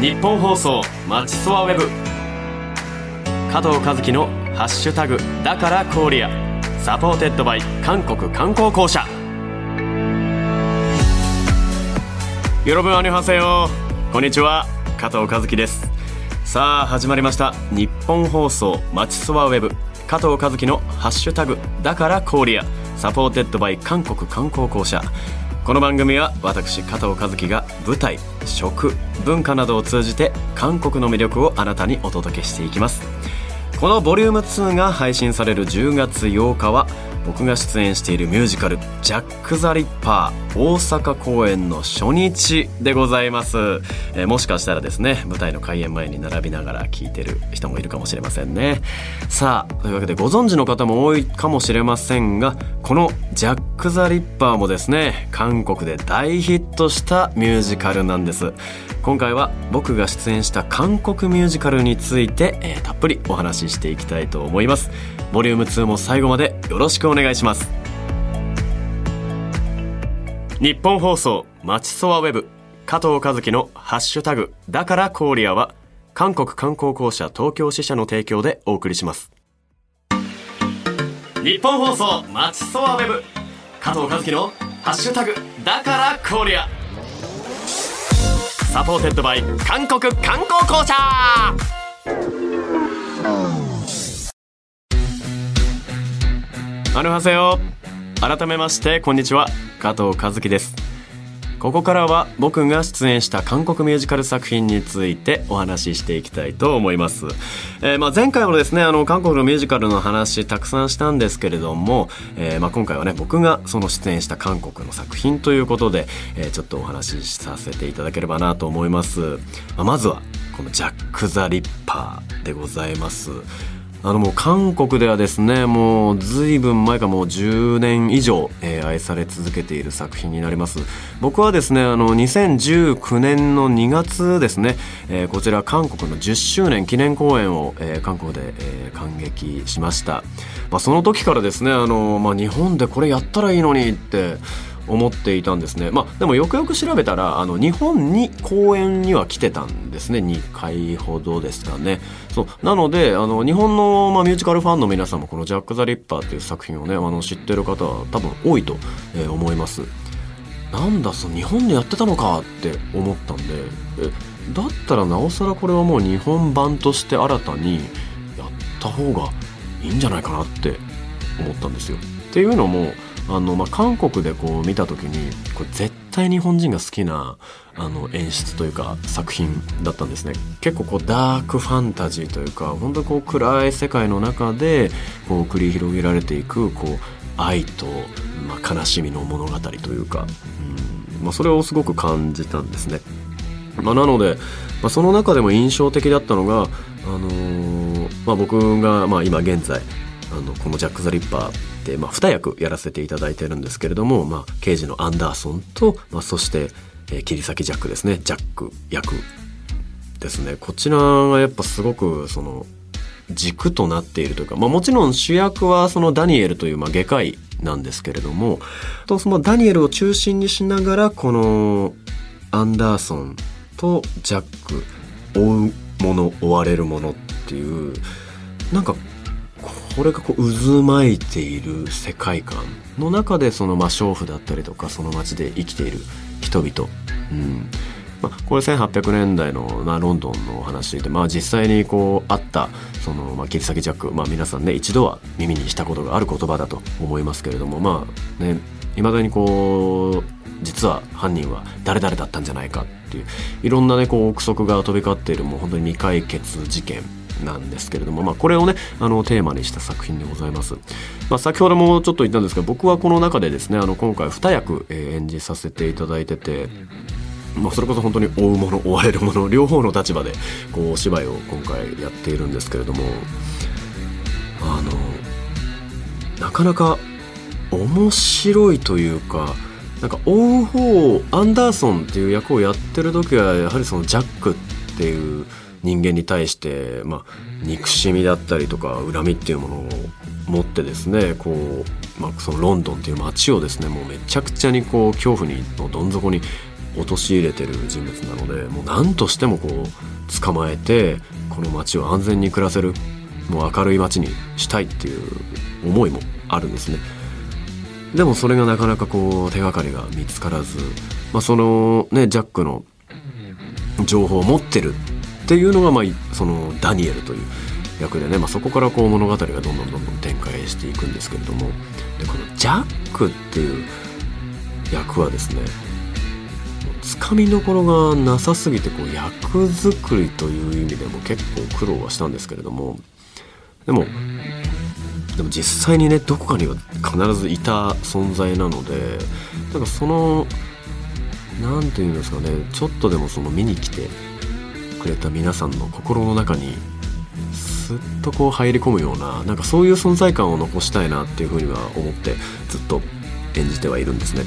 ニッポン放送マチソワ Web。加藤和樹の「ハッシュタグだから KOREA」 supported by 韓国観光公社。여러분 안녕하세요。こんにちは。加藤和樹です。さあ始まりました。ニッポン放送マチソワ Web。加藤和樹の「ハッシュタグだから KOREA」 supported by 韓国観光公社。この番組は私加藤和樹が舞台食文化などを通じて韓国の魅力をあなたにお届けしていきます。このボリューム2が配信される10月8日は僕が出演しているミュージカル「ジャック・ザ・リッパー」大阪公演の初日でございます、えー、もしかしたらですね舞台の開演前に並びながら聞いてる人もいるかもしれませんね。さあというわけでご存知の方も多いかもしれませんがこの「ジャック・ザ・リッパー」もですね韓国で大ヒットしたミュージカルなんです。今回は僕が出演した韓国ミュージカルについて、えー、たっぷりお話ししていきたいと思います。ボリューム2も最後までよろしくお願いします。日本放送まちそわウェブ加藤和樹のハッシュタグだからコーリアは韓国観光公社東京支社の提供でお送りします。ニッポン放送まちそわウェブ加藤和樹のハッシュタグだから KOREA。 supported by 韓国観光公社。アルハセヨ改めましてこんにちは。加藤和樹です。ここからは僕が出演した韓国ミュージカル作品についてお話ししていきたいと思います、えー、まあ前回もですねあの韓国のミュージカルの話たくさんしたんですけれども、えー、まあ今回はね僕がその出演した韓国の作品ということで、えー、ちょっとお話しさせていただければなと思います、まあ、まずはこのジャック・ザ・リッパーでございます。あのもう韓国ではですねもう随分前かもう10年以上、えー、愛され続けている作品になります。僕はですねあの2019年の2月ですね、えー、こちら韓国の10周年記念公演を、えー、韓国で、えー、感激しました、まあ、その時からですねあの、まあ、日本でこれやったらいいのにって思っていたんですね。まあでもよくよく調べたらあの日本に公演には来てたんですね。2回ほどですかね。そう。なのであの日本の、まあ、ミュージカルファンの皆さんもこの「ジャック・ザ・リッパー」っていう作品をねあの知ってる方は多分多いと、え、思います。なんだその日本でやってたのかって思ったんでえだったらなおさらこれはもう日本版として新たにやった方がいいんじゃないかなって思ったんですよ。っていうのもあの、まあ、韓国でこう見た時にこれ絶対日本人が好きなあの演出というか作品だったんですね結構こうダークファンタジーというか本当こう暗い世界の中でこう繰り広げられていくこう愛と、まあ、悲しみの物語というか、うんまあ、それをすごく感じたんですね。まあ、なので、まあ、その中でも印象的だったのが、あのー、まあ、僕が、まあ、今現在あのこの「ジャック・ザ・リッパー」で、まあ、2役やらせていただいてるんですけれども、まあ、刑事のアンダーソンと、まあ、そして、えー、切り裂きジャックですね。ジャック役ですね。こちらがやっぱすごくその軸となっているというか、まあ、もちろん主役はそのダニエルというまあ外科医なんですけれどもとそのダニエルを中心にしながらこのアンダーソンとジャック追うもの追われるものっていうなんかこれがこう渦巻いている世界観の中でその魔娼婦だったりとかその街で生きている人々、うん。まあ、これ1800年代の、まあ、ロンドンのお話で、まあ、実際にこうあったその、まあ、切り裂きジャック、まあ、皆さんね一度は耳にしたことがある言葉だと思いますけれどもまあねいまだにこう実は犯人は誰々だったんじゃないかっていういろんなねこう憶測が飛び交っているもう本当に未解決事件。なんですけれども、まあ、これをねあのテーマにした作品でございます、まあ、先ほどもちょっと言ったんですが僕はこの中でですねあの今回2役、演じさせていただいててまあ、それこそ本当に追うもの追われるもの両方の立場でこうお芝居を今回やっているんですけれどもあのなかなか面白いというかなんか追う方アンダーソンっていう役をやってる時はやはりそのジャックっていう人間に対して、まあ、憎しみだったりとか恨みっていうものを持ってですねこう、まあ、そのロンドンっていう街をですねもうめちゃくちゃにこう恐怖にのどん底に陥れてる人物なのでもう何としてもこう捕まえてこの街を安全に暮らせるもう明るい街にしたいっていう思いもあるんですね。でもそれがなかなかこう手がかりが見つからず、まあ、そのねジャックの情報を持ってるっていうのが、まあ、そのダニエルという役でね、まあ、そこからこう物語がどんどんどんどん展開していくんですけれどもでこのジャックっていう役はですねつかみどころがなさすぎてこう役作りという意味でも結構苦労はしたんですけれどもでもでも実際にねどこかには必ずいた存在なのでなんかその何て言うんですかねちょっとでもその見に来てくれた皆さんの心の中にすっとこう入り込むようななんかそういう存在感を残したいなっていうふうには思ってずっと演じてはいるんですね。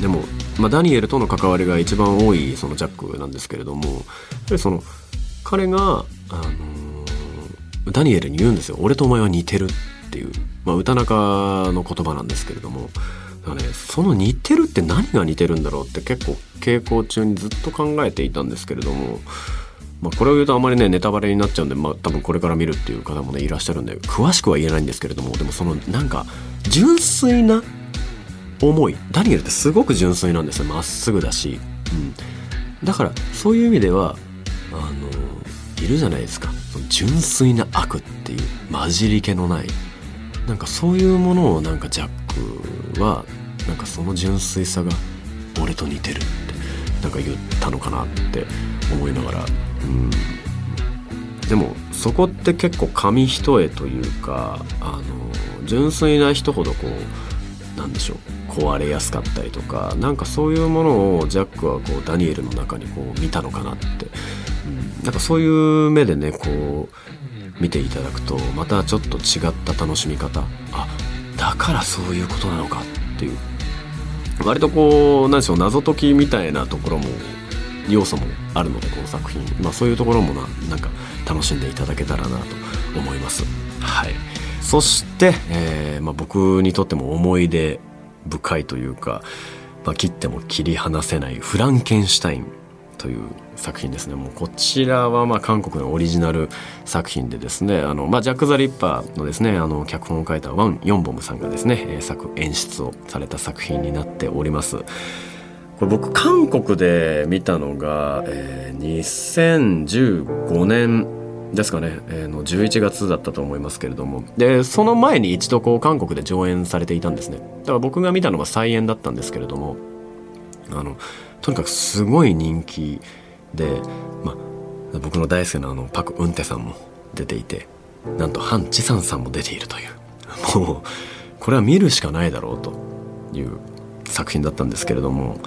でも、まあ、ダニエルとの関わりが一番多いそのジャックなんですけれどもやっぱりその彼が、あのー、ダニエルに言うんですよ「俺とお前は似てる」っていう、まあ、歌中の言葉なんですけれどもだね、その似てるって何が似てるんだろうって結構稽古中にずっと考えていたんですけれども、まあ、これを言うとあまりねネタバレになっちゃうんで、まあ、多分これから見るっていう方もねいらっしゃるんで詳しくは言えないんですけれどもでもそのなんか純粋な思いダニエルってすごく純粋なんですよ。まっすぐだし、うん、だからそういう意味ではあのいるじゃないですか。純粋な悪っていう混じり気のない。なんかそういうものをなんかジャックはなんかその純粋さが俺と似てるってなんか言ったのかなって思いながらうん。でもそこって結構紙一重というかあの純粋な人ほどこうなんでしょう壊れやすかったりとかなんかそういうものをジャックはこうダニエルの中にこう見たのかなって、うん、なんかそういう目でねこう見ていただくとまたちょっと違った楽しみ方。あだからそういうことなのかっていう。割とこう何でしょう謎解きみたいなところも要素もあるのでこの作品、まあ、そういうところもななんか楽しんでいただけたらなと思います。はい、そして、えーまあ、僕にとっても思い出深いというか、まあ、切っても切り離せないフランケンシュタイン。という作品ですね。もうこちらはまあ韓国のオリジナル作品でですねあの、まあ、ジャック・ザ・リッパーのですねあの脚本を書いたワン・ヨンボムさんがですね作演出をされた作品になっております。これ僕韓国で見たのが、えー、2015年ですかね、えー、の11月だったと思いますけれども。でその前に一度こう韓国で上演されていたんですね。だから僕が見たのは再演だったんですけれどもあのとにかくすごい人気で、まあ、僕の大好きなあのパク・ウンテさんも出ていてなんとハン・チサンさんも出ているという。もうこれは見るしかないだろうという作品だったんですけれども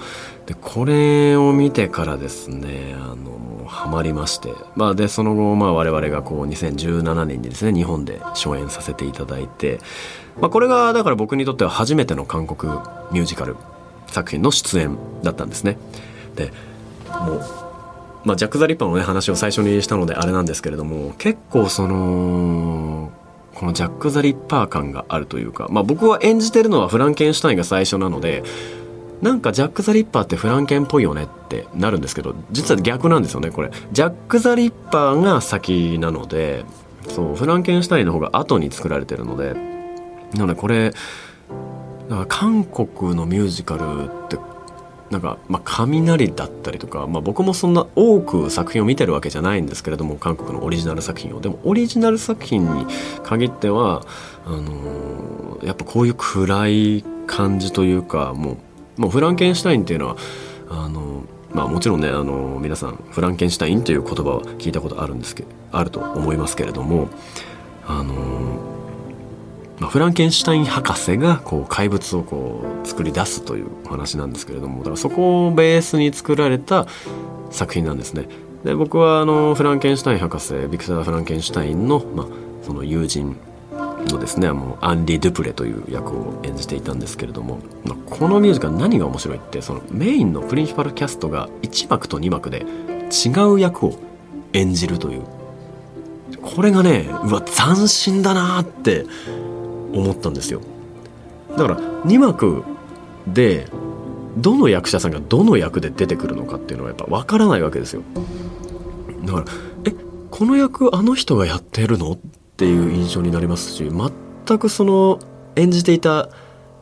でこれを見てからですねあのハマりまして、まあ、でその後、まあ、我々がこう2017年にですね日本で初演させていただいて、まあ、これがだから僕にとっては初めての韓国ミュージカル作品の出演だったんですね。でもうまあ、ジャック・ザ・リッパーのね話を最初にしたのであれなんですけれども結構そのこのジャック・ザ・リッパー感があるというか、まあ、僕は演じてるのはフランケンシュタインが最初なのでなんかジャック・ザ・リッパーってフランケンっぽいよねってなるんですけど実は逆なんですよねこれジャック・ザ・リッパーが先なのでそうフランケンシュタインの方が後に作られてるのでなのでこれだから韓国のミュージカルってなんか、まあ、雷だったりとか、まあ、僕もそんな多く作品を見てるわけじゃないんですけれども韓国のオリジナル作品を。でもオリジナル作品に限ってはあのー、やっぱこういう暗い感じというかもうもうフランケンシュタインっていうのはあのまあもちろんねあの皆さんフランケンシュタインという言葉は聞いたことあるんですけあると思いますけれどもあの、まあ、フランケンシュタイン博士がこう怪物をこう作り出すというお話なんですけれどもだからそこをベースに作られた作品なんですね。で僕はあのフランケンシュタイン博士ビクター・フランケンシュタインの、まあ、その友人のですねもうアンリ・ドゥプレという役を演じていたんですけれども、まあ、このミュージカル何が面白いってそのメインのプリンシパルキャストが1幕と2幕で違う役を演じるというこれがねうわ斬新だなって思ったんですよ。だから2幕でどの役者さんがどの役で出てくるのかっていうのはやっぱ分からないわけですよ。だからえこの役あの人がやってるの？っていう印象になりますし全くその演じていた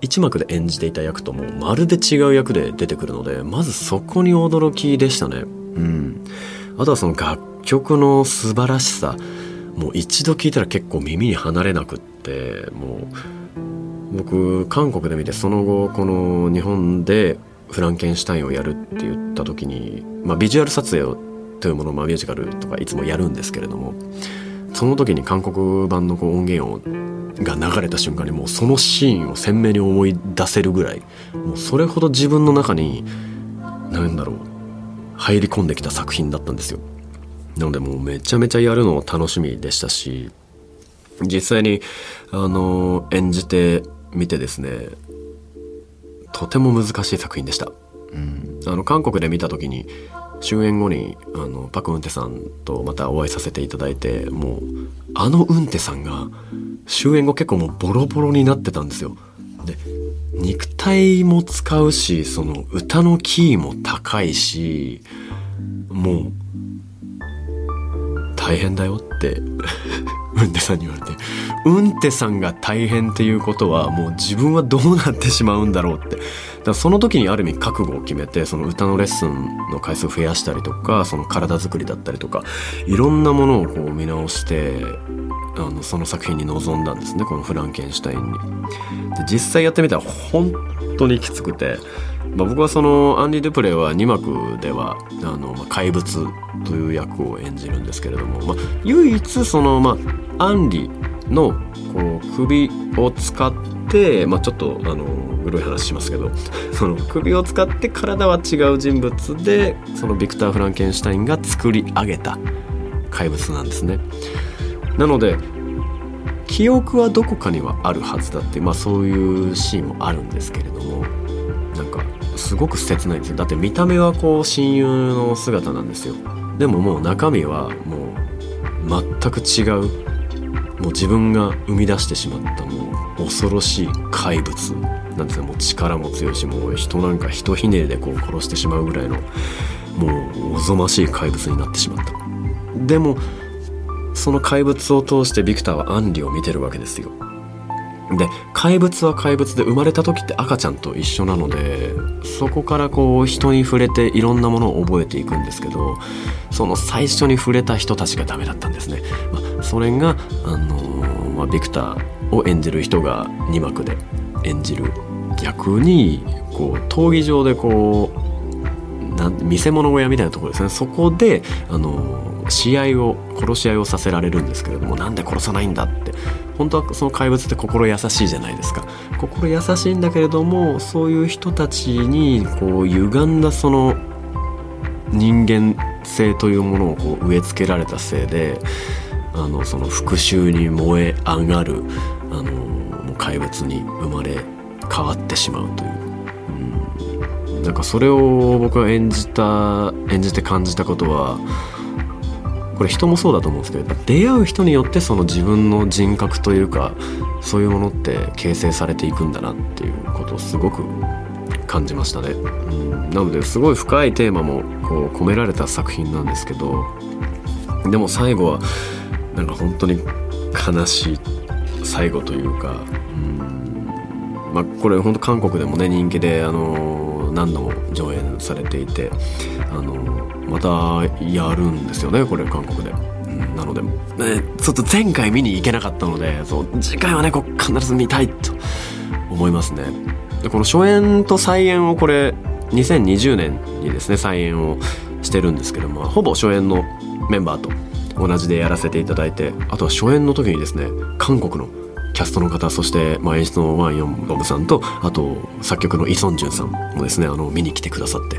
一幕で演じていた役ともまるで違う役で出てくるのでまずそこに驚きでしたね。うん。あとはその楽曲の素晴らしさ。もう一度聞いたら結構耳に離れなくって。もう僕韓国で見てその後この日本でフランケンシュタインをやるって言った時に、まあ、ビジュアル撮影というものを、ま、ミュージカルとかいつもやるんですけれどもその時に韓国版のこう音源をが流れた瞬間にもうそのシーンを鮮明に思い出せるぐらいもうそれほど自分の中に何だろう入り込んできた作品だったんですよ。なのでもうめちゃめちゃやるの楽しみでしたし実際にあの演じてみてですねとても難しい作品でした、うん、あの韓国で見た時に終演後にあのパク・ウンテさんとまたお会いさせていただいてもうあのウンテさんが終演後結構もうボロボロになってたんですよ。で肉体も使うしその歌のキーも高いしもう大変だよってうんてさんに言われてうんてさんが大変っていうことはもう自分はどうなってしまうんだろうってだその時にある意味覚悟を決めてその歌のレッスンの回数を増やしたりとかその体作りだったりとかいろんなものをこう見直してあのその作品に臨んだんですねこの「フランケンシュタインに」で実際やってみたら本当にきつくて、まあ、僕はそのアンリ・デュプレイは2幕ではあの、まあ、怪物という役を演じるんですけれども、まあ、唯一その、まあ、アンリのこう首を使って、まあ、ちょっとあのグロい話しますけど その首を使って体は違う人物でそのビクター・フランケンシュタインが作り上げた怪物なんですね。なので記憶はどこかにはあるはずだって、まあ、そういうシーンもあるんですけれどもなんかすごく切ないんですよだって見た目はこう親友の姿なんですよでももう中身はもう全く違うもう自分が生み出してしまったもう恐ろしい怪物なんですねもう力も強いしもう人なんかひひねりでこう殺してしまうぐらいのもうおぞましい怪物になってしまった。でもその怪物を通してビクターはアンリを見てるわけですよ。で怪物は怪物で生まれた時って赤ちゃんと一緒なのでそこからこう人に触れていろんなものを覚えていくんですけどその最初に触れた人たちがダメだったんですね、ま、それが、あのー、まあ、ビクターを演じる人が2幕で演じる逆にこう闘技場でこうな見せ物小屋みたいなところですね。そこで、あのー試合を殺し合いをさせられるんですけれどもなんで殺さないんだって。本当はその怪物って心優しいじゃないですか。心優しいんだけれどもそういう人たちにこう歪んだその人間性というものをこう植え付けられたせいであのその復讐に燃え上がるあのもう怪物に生まれ変わってしまうという、うん、なんかそれを僕が演じた演じて感じたことはこれ人もそうだと思うんですけど出会う人によってその自分の人格というかそういうものって形成されていくんだなっていうことをすごく感じましたね。うん、なのですごい深いテーマもこう込められた作品なんですけどでも最後はなんか本当に悲しい最後というか、うんまあ、これ本当韓国でもね人気であの何度も上演されていてあのまたやるんですよねこれ韓国で。なので、ね、ちょっと前回見に行けなかったのでそう次回はねこう必ず見たいと思いますね。でこの初演と再演をこれ2020年にですね再演をしてるんですけどもほぼ初演のメンバーと同じでやらせていただいてあとは初演の時にですね韓国のキャストの方そして、まあ、演出のワン・ヨンボムさんとあと作曲のイ・ソンジュンさんもですねあの見に来てくださって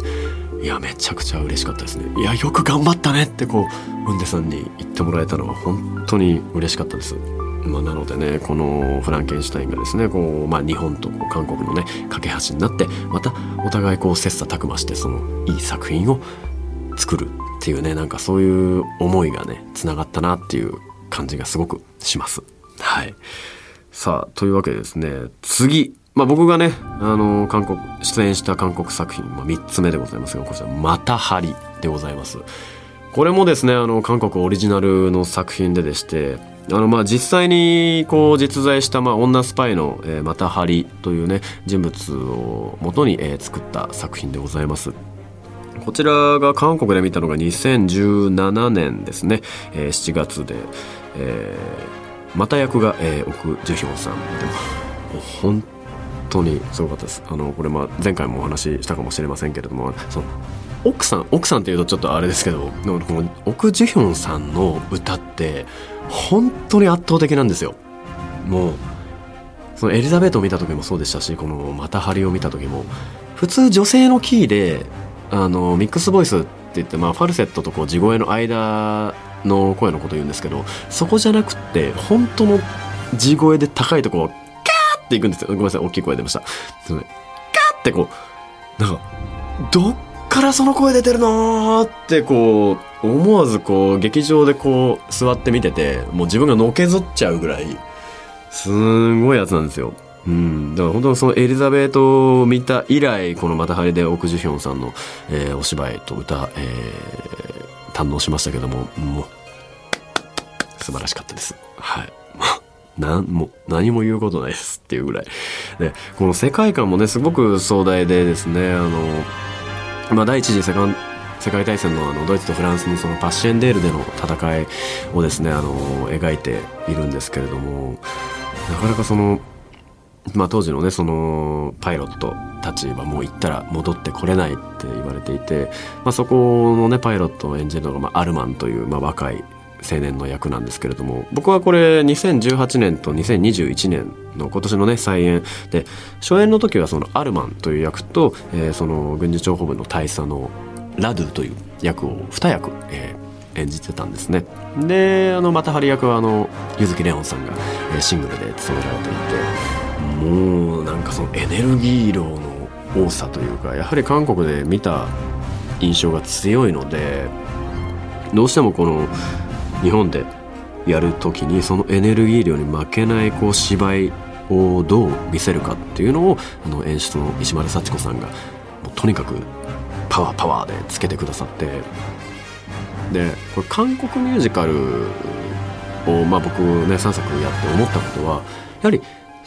いやめちゃくちゃ嬉しかったですね。いやよく頑張ったねってこうウンデさんに言ってもらえたのは本当に嬉しかったです。まあ、なのでねこのフランケンシュタインがですねこう、まあ、日本と韓国のね架け橋になってまたお互いこう切磋琢磨してそのいい作品を作る。っていうねなんかそういう思いがねつながったなっていう感じがすごくします。はいさあというわけでですね次まあ、僕がね、あの、韓国、出演した韓国作品、まあ、3つ目でございますが、こちら、またはりでございます。これもですね、あの、韓国オリジナルの作品ででして、あの、まあ、実際に、こう、実在した、まあ、女スパイの、え、またはりというね、人物を元に、え、作った作品でございます。こちらが韓国で見たのが2017年ですね、えー、7月で、えー、また役が、えー、奥ジュヒョンさんでも本当にすごかったです。あのこれまあ前回もお話ししたかもしれませんけれどもその奥さん奥さんっていうとちょっとあれですけどこの奥ジュヒョンさんの歌って本当に圧倒的なんですよ。もうそのエリザベートを見た時もそうでしたしこの「またハリ」を見た時も普通女性のキーであのミックスボイスって言って、まあ、ファルセットとこう地声の間の声のこと言うんですけどそこじゃなくって本当の地声で高いとこをガーっていくんですよ。ごめんなさい、大きい声出ました。カーってこう、なんか、どっからその声出てるのってこう、思わずこう、劇場でこう、座って見てて、もう自分がのけぞっちゃうぐらい、すんごいやつなんですよ。うん、だから本当そのエリザベートを見た以来この「またハリ」でオク・ジュヒョンさんの、えー、お芝居と歌、えー、堪能しましたけどももう素晴らしかったです。はい。なんも何も言うことないですっていうぐらい。でこの世界観もねすごく壮大でですねあの、まあ、第一次世界世界大戦のあのドイツとフランスのそのパッシェンデールでの戦いをですねあの描いているんですけれどもなかなかそのまあ、当時のねそのパイロットたちはもう行ったら戻ってこれないって言われていて、まあ、そこのねパイロットを演じるのが、まあ、アルマンという、まあ、若い青年の役なんですけれども僕はこれ2018年と2021年の今年のね再演。で初演の時はそのアルマンという役と、えー、その軍事諜報部の大佐のラドゥという役を2役、えー、演じてたんですね。であのまたハリ役はあの柚木レオンさんが、えー、シングルで務められていて。もうなんかそのエネルギー量の多さというかやはり韓国で見た印象が強いのでどうしてもこの日本でやる時にそのエネルギー量に負けないこう芝居をどう見せるかっていうのをあの演出の石丸幸子さんがもうとにかくパワーパワーでつけてくださってでこれ韓国ミュージカルを、まあ、僕ね3作やって思ったことはやはり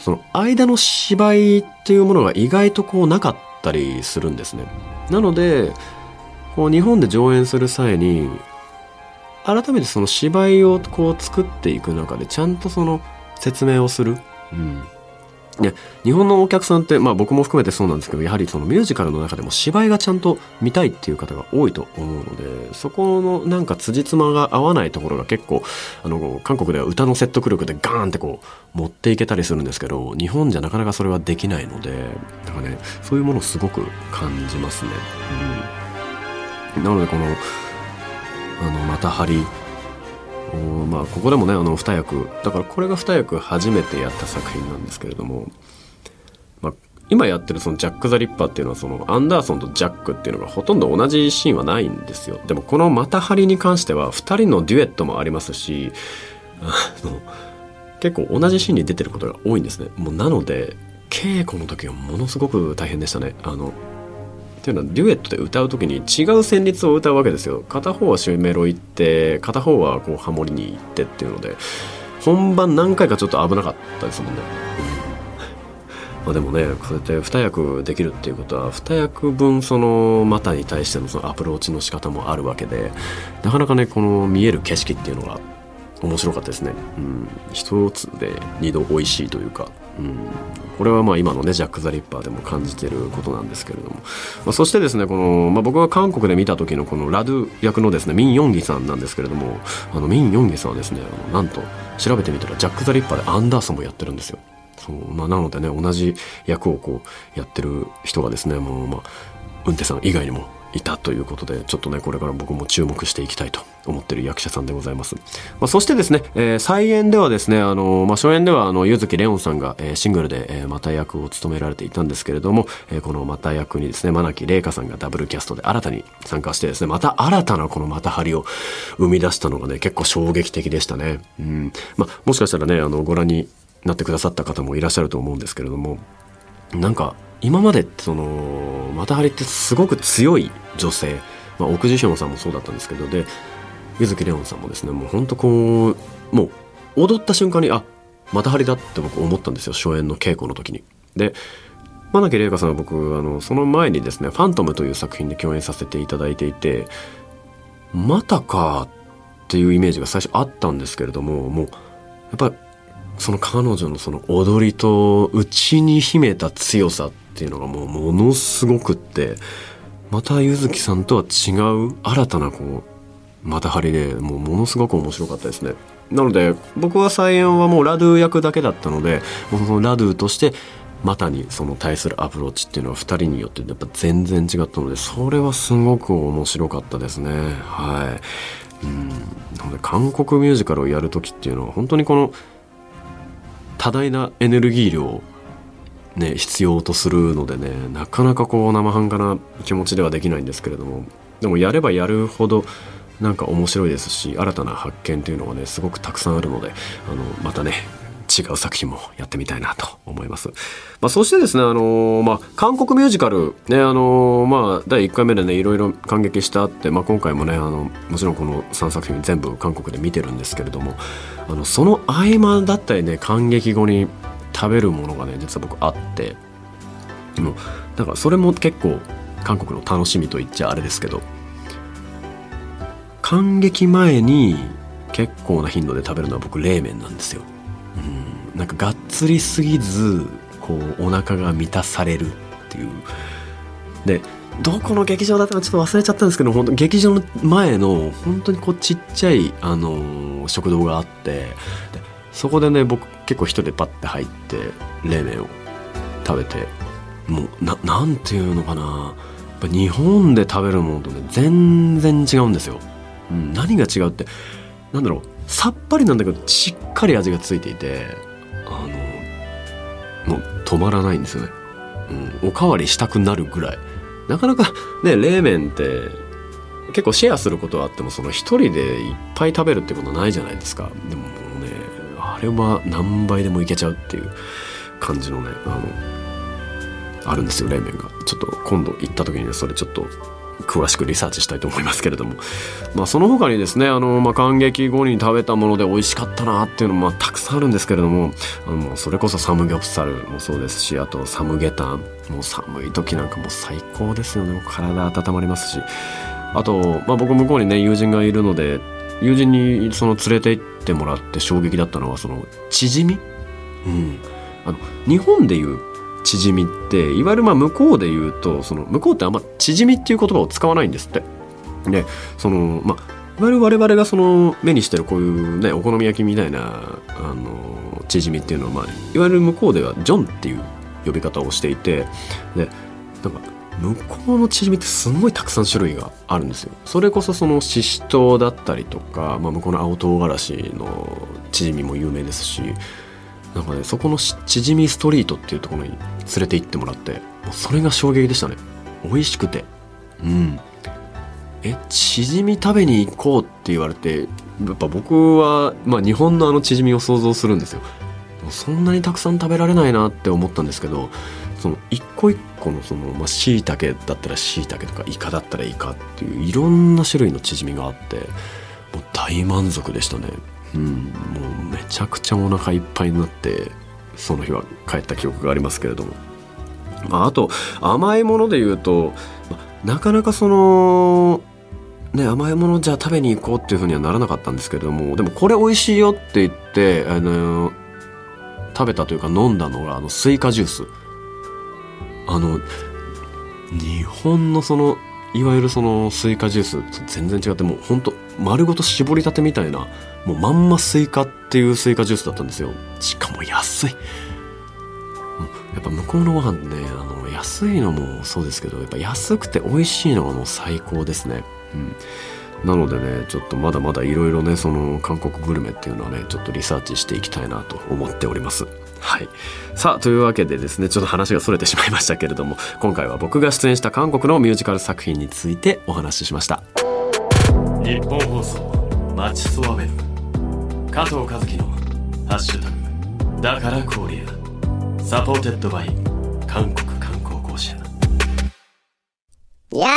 その間の芝居っていうものが意外とこうなかったりするんですね。なのでこう日本で上演する際に改めてその芝居をこう作っていく中でちゃんとその説明をする。うんね、日本のお客さんって、まあ僕も含めてそうなんですけど、やはりそのミュージカルの中でも芝居がちゃんと見たいっていう方が多いと思うので、そこのなんか辻褄が合わないところが結構、あの、韓国では歌の説得力でガーンってこう、持っていけたりするんですけど、日本じゃなかなかそれはできないので、だからね、そういうものをすごく感じますね。うん。なのでこの、あのまた張りまあここでもねあの二役。だからこれが二役初めてやった作品なんですけれども、まあ、今やってるそのジャック・ザ・リッパーっていうのはそのアンダーソンとジャックっていうのがほとんど同じシーンはないんですよ。でもこのまた張りに関しては2人のデュエットもありますし あの結構同じシーンに出てることが多いんですね。もうなので稽古の時はものすごく大変でしたね。あのていうのはデュエットで歌う時に違う旋律を歌うわけですよ。片方はシュメロ行って片方はこうハモリに行ってっていうので本番何回かちょっと危なかったですもんね、まあでもねこうやって2役できるっていうことは2役分その股に対してのそのアプローチの仕方もあるわけでなかなかねこの見える景色っていうのが面白かったですね。うん、一つで二度美味しいというか、うん、これはまあ今のねジャック・ザ・リッパーでも感じてることなんですけれども、まあ、そしてですねこの、まあ、僕が韓国で見た時のこのラドゥ役のですねミン・ヨンギさんなんですけれどもあのミン・ヨンギさんはですねあのなんと調べてみたらジャック・ザ・リッパーでアンダーソンもやってるんですよ。そうまあ、なのでね同じ役をこうやってる人がですねもうまあ運転さん以外にもいたということでちょっとねこれから僕も注目していきたいと思ってる役者さんでございます、まあ、そしてですね、えー、再演ではですねあの、まあ、初演ではあの柚木レオンさんが、えー、シングルで、えー、また役を務められていたんですけれども、えー、このまた役にですね真木玲香さんがダブルキャストで新たに参加してですねまた新たなこのまた張りを生み出したのがね結構衝撃的でしたね、うん。まあ、もしかしたらねあのご覧になってくださった方もいらっしゃると思うんですけれどもなんか今までそのマタハリってすごく強い女性、まあ、奥地ヒョンさんもそうだったんですけどで柚木レオンさんもですねもうほんとこうもう踊った瞬間にあマタハリだって僕思ったんですよ初演の稽古の時に。で真鍋玲香さんは僕あのその前にですね「ファントム」という作品で共演させていただいていてまたかっていうイメージが最初あったんですけれどももうやっぱりその彼女のその踊りと内に秘めた強さっていうのがもうものすごくってまた柚木さんとは違う新たなこうまた張りでもうものすごく面白かったですね。なので僕は再演はもうラドゥ役だけだったのでもうそのラドゥとしてまたにその対するアプローチっていうのは2人によってやっぱ全然違ったのでそれはすごく面白かったですね。はい。うん。なので韓国ミュージカルをやる時っていうのは本当にこの多大なエネルギー量ね必要とするのでねなかなかこう生半可な気持ちではできないんですけれどもでもやればやるほどなんか面白いですし新たな発見というのがねすごくたくさんあるのであのまたね違う作品もやってみたいなと思います。まあ、そしてですね、あのー、まあ、韓国ミュージカル、ね、あのー、まあ、第1回目でね、いろいろ感激したって、まあ、今回もね、あの、もちろんこの3作品全部韓国で見てるんですけれども、あの、その合間だったりね、感激後に食べるものがね、実は僕あって、もう、だからそれも結構、韓国の楽しみと言っちゃあれですけど、感激前に結構な頻度で食べるのは僕冷麺なんですよ。うん。なんかがっつりすぎずこうお腹が満たされるっていう。でどこの劇場だったかちょっと忘れちゃったんですけど本当劇場の前の本当にこうちっちゃい、あのー、食堂があってそこでね僕結構一人でパッて入って冷麺を食べてもうななんていうのかな。やっぱ日本で食べるものとね全然違うんですよ。うん、何が違うってなんだろう。さっぱりなんだけどしっかり味がついていてあのもう止まらないんですよね、うん、おかわりしたくなるぐらい。なかなかね冷麺って結構シェアすることはあってもその一人でいっぱい食べるってことないじゃないですか。でももうねあれは何倍でもいけちゃうっていう感じのねあのあるんですよ冷麺が。ちょっと今度行った時にねそれちょっと詳しくリサーチしたいと思いますけれども、まあ、その他にですねあの、まあ、感激後に食べたもので美味しかったなっていうのも、まあ、たくさんあるんですけれどもあのそれこそサムギョプサルもそうですしあとサムゲタン。もう寒い時なんかもう最高ですよね。体温まりますし。あと、まあ、僕向こうにね友人がいるので友人にその連れて行ってもらって衝撃だったのはそのチヂミ、うん、あの日本でいう縮みっていわゆるまあ向こうで言うとその向こうってあんま縮みっていう言葉を使わないんですって。でそのまあいわゆる我々がその目にしてるこういうねお好み焼きみたいなあの縮みっていうのは、まあ、いわゆる向こうではジョンっていう呼び方をしていてでなんか向こうのチヂミってすごいたくさん種類があるんですよ。それこそそのししとうだったりとか、まあ、向こうの青唐辛子のチヂミも有名ですしなんかねそこのチヂミストリートっていうところに連れて行ってもらってもうそれが衝撃でしたね。美味しくて。うん。えチヂミ食べに行こうって言われてやっぱ僕は、まあ、日本のあのチヂミを想像するんですよ。そんなにたくさん食べられないなって思ったんですけどその一個一個のそのまあ椎茸だったら椎茸とかイカだったらイカっていういろんな種類のチヂミがあってもう大満足でしたねうんもうめちゃくちゃお腹いっぱいになってその日は帰った記憶がありますけれども、まあ、あと甘いもので言うと、ま、なかなかそのね、甘いものじゃあ食べに行こうっていうふうにはならなかったんですけれどもでもこれ美味しいよって言ってあの食べたというか飲んだのがあのスイカジュース。あの日本のそのいわゆるそのスイカジュースと全然違ってもうほんと丸ごと絞りたてみたいなもうまんまスイカっていうスイカジュースだったんですよ。しかも安い。やっぱ向こうのご飯ねあの安いのもそうですけどやっぱ安くて美味しいのがもう最高ですね。うん。なのでねちょっとまだまだいろいろねその韓国グルメっていうのはねちょっとリサーチしていきたいなと思っております。はい。さあというわけでですねちょっと話がそれてしまいましたけれども今回は僕が出演した韓国のミュージカル作品についてお話ししました。ニッポン放送マチソワウェブ加藤和樹の「ハッシュタグだから KOREA」 supported by 韓国観光公社やーやーやー、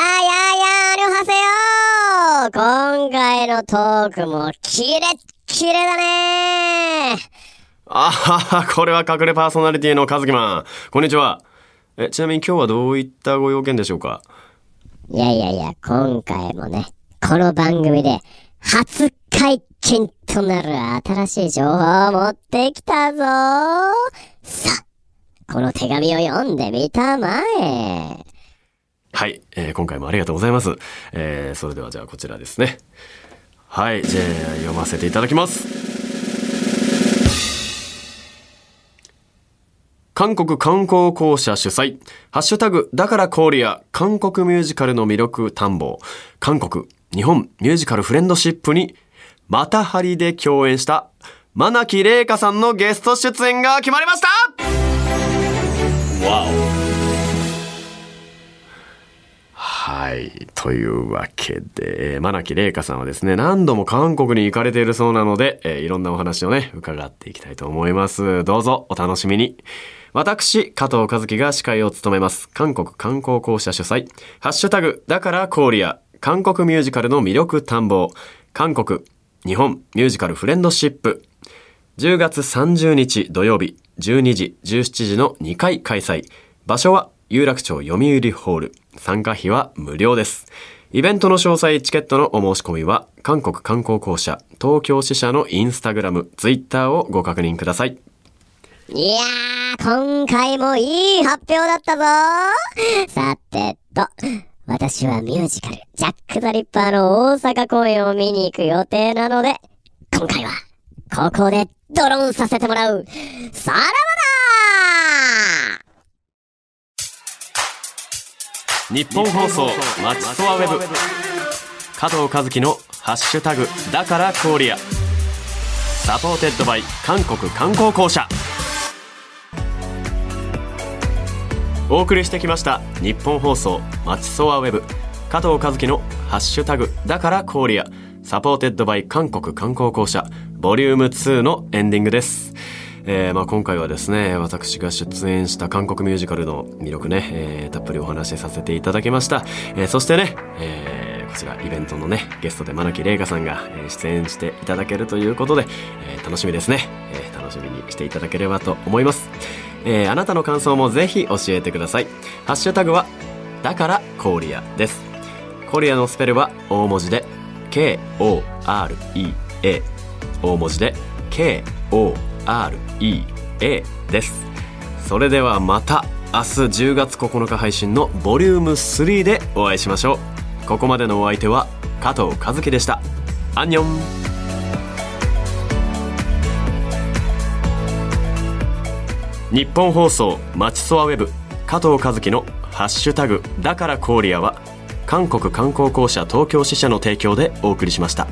アルハセよ今回のトークもキレッキレだねあははこれは隠れパーソナリティのカズキマン。こんにちは。えちなみに今日はどういったご用件でしょうか？いやいやいや、今回もね、この番組で初解禁となる新しい情報を持ってきたぞ。さあ、この手紙を読んでみたまえ。はい、えー今回もありがとうございます、えーそれではじゃあこちらですね。はいじゃあ読ませていただきます韓国観光公社主催、ハッシュタグ、だからコーリア、韓国ミュージカルの魅力探訪、韓国、日本ミュージカルフレンドシップに、またハリで共演した、マナキレイカさんのゲスト出演が決まりましたわおはい。というわけで、えー、マナキレイカさんはですね、何度も韓国に行かれているそうなので、えーいろんなお話をね、伺っていきたいと思います。どうぞお楽しみに。私、加藤和樹が司会を務めます。韓国観光公社主催、ハッシュタグ、だからコーリア、韓国ミュージカルの魅力探訪、韓国、日本ミュージカルフレンドシップ、10月30日土曜日12時17時の2回開催。場所は有楽町読売ホール。参加費は無料です。イベントの詳細チケットのお申し込みは韓国観光公社東京支社のインスタグラムツイッターをご確認ください。いやー、今回もいい発表だったぞ。さてと、私はミュージカル、ジャック・ザ・リッパーの大阪公演を見に行く予定なので、今回は、ここでドロンさせてもらう。さらばだニッポン放送マチソワ Web。加藤和樹のハッシュタグだから KOREA。 supported by 韓国観光公社。お送りしてきましたニッポン放送マチソワウェブ加藤和樹のハッシュタグだから KOREA supported by 韓国観光公社ボリューム2のエンディングですえーまあ、今回はですね私が出演した韓国ミュージカルの魅力ね、えーたっぷりお話しさせていただきました、えーそしてね、えーこちらイベントのねゲストで真木玲香さんが、出演していただけるということで、えー楽しみですね、えー楽しみにしていただければと思います、えーあなたの感想もぜひ教えてください。ハッシュタグはだからコーリアです。コリアのスペルは大文字で K-O-R-E-A 大文字で K-O-R-E-A です。それではまた明日10月9日配信のボリューム3でお会いしましょう。ここまでのお相手は加藤和樹でした。アンニョン。日本放送まちそわウェブ加藤和樹のハッシュタグだからコーリアは韓国観光公社東京支社の提供でお送りしました。